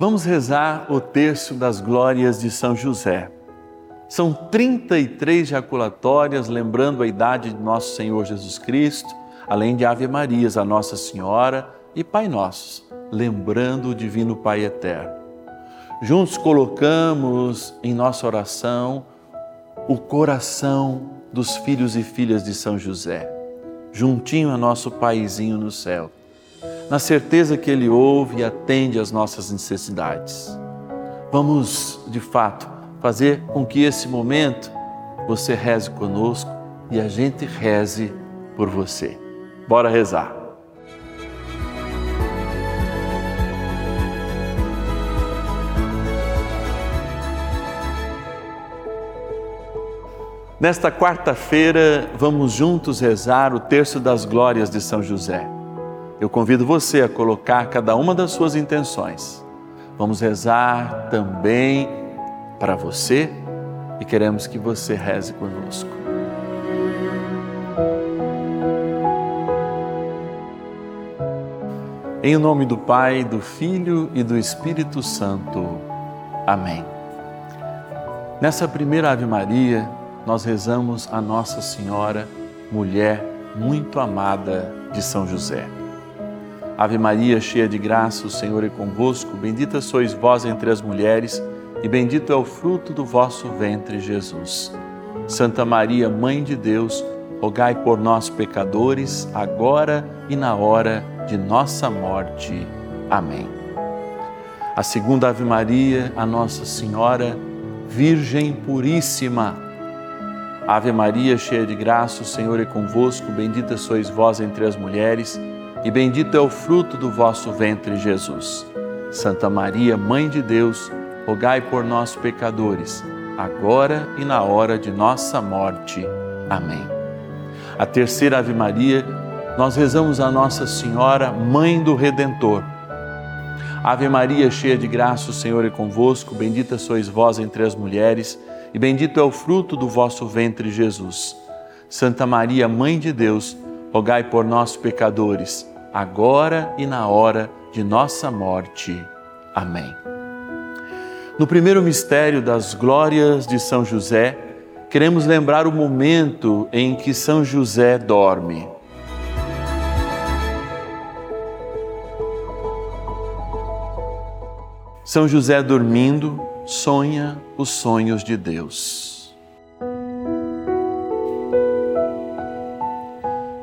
Vamos rezar o terço das glórias de São José. São 33 jaculatórias, lembrando a idade de nosso Senhor Jesus Cristo, além de Ave Marias, a Nossa Senhora e Pai Nossos, lembrando o Divino Pai Eterno. Juntos colocamos em nossa oração o coração dos filhos e filhas de São José, juntinho a nosso Paizinho no céu na certeza que Ele ouve e atende às nossas necessidades. Vamos, de fato, fazer com que esse momento você reze conosco e a gente reze por você. Bora rezar. Nesta quarta-feira, vamos juntos rezar o terço das glórias de São José eu convido você a colocar cada uma das suas intenções. Vamos rezar também para você e queremos que você reze conosco. Em nome do Pai, do Filho e do Espírito Santo. Amém. Nessa primeira Ave Maria, nós rezamos a Nossa Senhora, mulher muito amada de São José. Ave Maria, cheia de graça, o Senhor é convosco. Bendita sois vós entre as mulheres, e bendito é o fruto do vosso ventre, Jesus. Santa Maria, Mãe de Deus, rogai por nós, pecadores, agora e na hora de nossa morte. Amém. A segunda Ave Maria, a Nossa Senhora, Virgem Puríssima. Ave Maria, cheia de graça, o Senhor é convosco. Bendita sois vós entre as mulheres e bendito é o fruto do vosso ventre, Jesus. Santa Maria, Mãe de Deus, rogai por nós, pecadores, agora e na hora de nossa morte. Amém. A terceira Ave Maria, nós rezamos a Nossa Senhora, Mãe do Redentor. Ave Maria, cheia de graça, o Senhor é convosco, bendita sois vós entre as mulheres, e bendito é o fruto do vosso ventre, Jesus. Santa Maria, Mãe de Deus, rogai por nós, pecadores, agora e na hora de nossa morte. Amém. No primeiro mistério das glórias de São José, queremos lembrar o momento em que São José dorme. São José dormindo sonha os sonhos de Deus.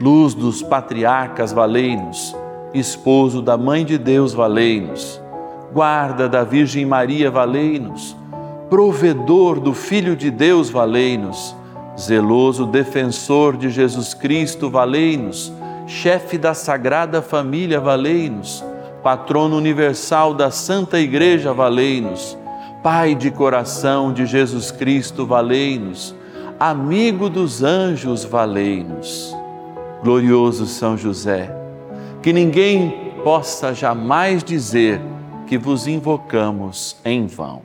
luz dos patriarcas, valei-nos, esposo da Mãe de Deus, valei-nos, guarda da Virgem Maria, valei-nos, provedor do Filho de Deus, valei-nos, zeloso defensor de Jesus Cristo, valei-nos, chefe da Sagrada Família, valei-nos, patrono universal da Santa Igreja, valei-nos, Pai de coração de Jesus Cristo, valei-nos, amigo dos anjos, valei-nos glorioso São José, que ninguém possa jamais dizer que vos invocamos em vão.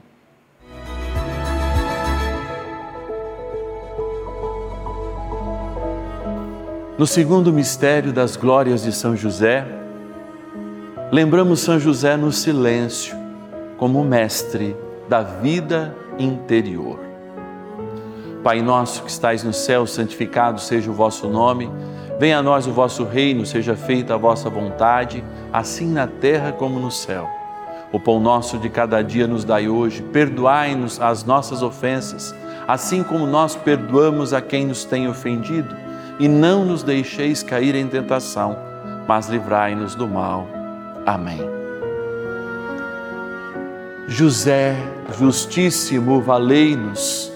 No segundo mistério das glórias de São José, lembramos São José no silêncio, como mestre da vida interior. Pai nosso que estais no céu, santificado seja o vosso nome. Venha a nós o vosso reino, seja feita a vossa vontade, assim na terra como no céu. O pão nosso de cada dia nos dai hoje, perdoai-nos as nossas ofensas, assim como nós perdoamos a quem nos tem ofendido, e não nos deixeis cair em tentação, mas livrai-nos do mal. Amém. José, justíssimo, valei-nos.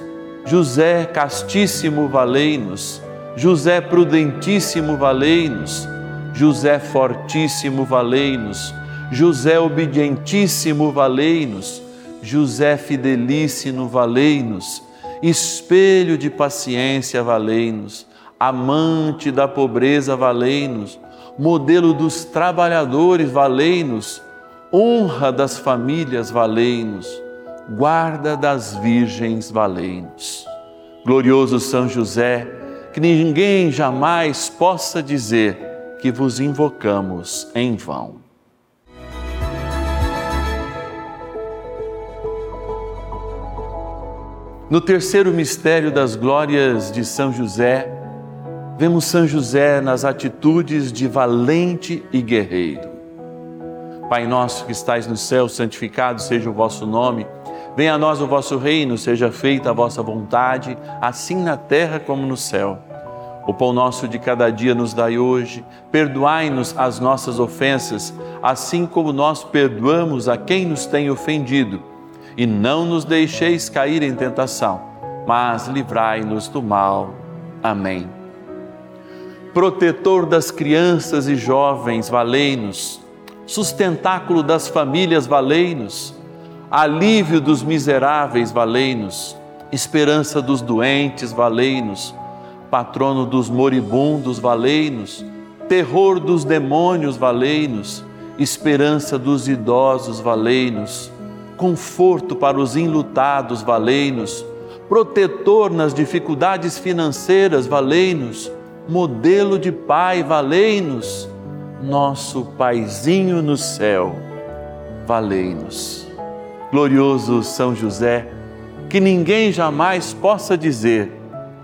José, castíssimo, valei-nos. José prudentíssimo, valei-nos. José fortíssimo, valei-nos. José obedientíssimo, valei-nos. José fidelíssimo, valei-nos. Espelho de paciência, valei-nos. Amante da pobreza, valei-nos. Modelo dos trabalhadores, valei-nos. Honra das famílias, valei-nos. Guarda das virgens, valei-nos. Glorioso São José, que ninguém jamais possa dizer que vos invocamos em vão. No terceiro mistério das glórias de São José, vemos São José nas atitudes de valente e guerreiro. Pai nosso que estais no céu, santificado seja o vosso nome. Venha a nós o vosso reino, seja feita a vossa vontade, assim na terra como no céu. O pão nosso de cada dia nos dai hoje. Perdoai-nos as nossas ofensas, assim como nós perdoamos a quem nos tem ofendido e não nos deixeis cair em tentação, mas livrai-nos do mal. Amém. Protetor das crianças e jovens, valei-nos. Sustentáculo das famílias, valei-nos. Alívio dos miseráveis, valei-nos. Esperança dos doentes, valei-nos. Patrono dos moribundos, valei-nos. Terror dos demônios, valei-nos. Esperança dos idosos, valei-nos conforto para os enlutados, valei-nos, protetor nas dificuldades financeiras, valei-nos, modelo de pai, valei-nos, nosso paizinho no céu, valei-nos. Glorioso São José, que ninguém jamais possa dizer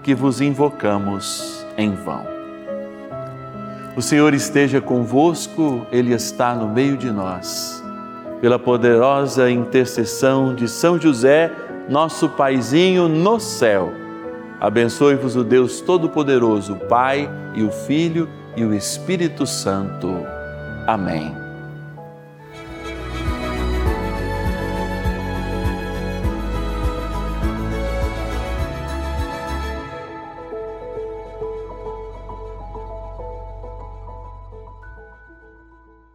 que vos invocamos em vão. O Senhor esteja convosco, Ele está no meio de nós pela poderosa intercessão de São José, nosso paizinho no céu. Abençoe-vos o Deus Todo-Poderoso, o Pai e o Filho e o Espírito Santo. Amém.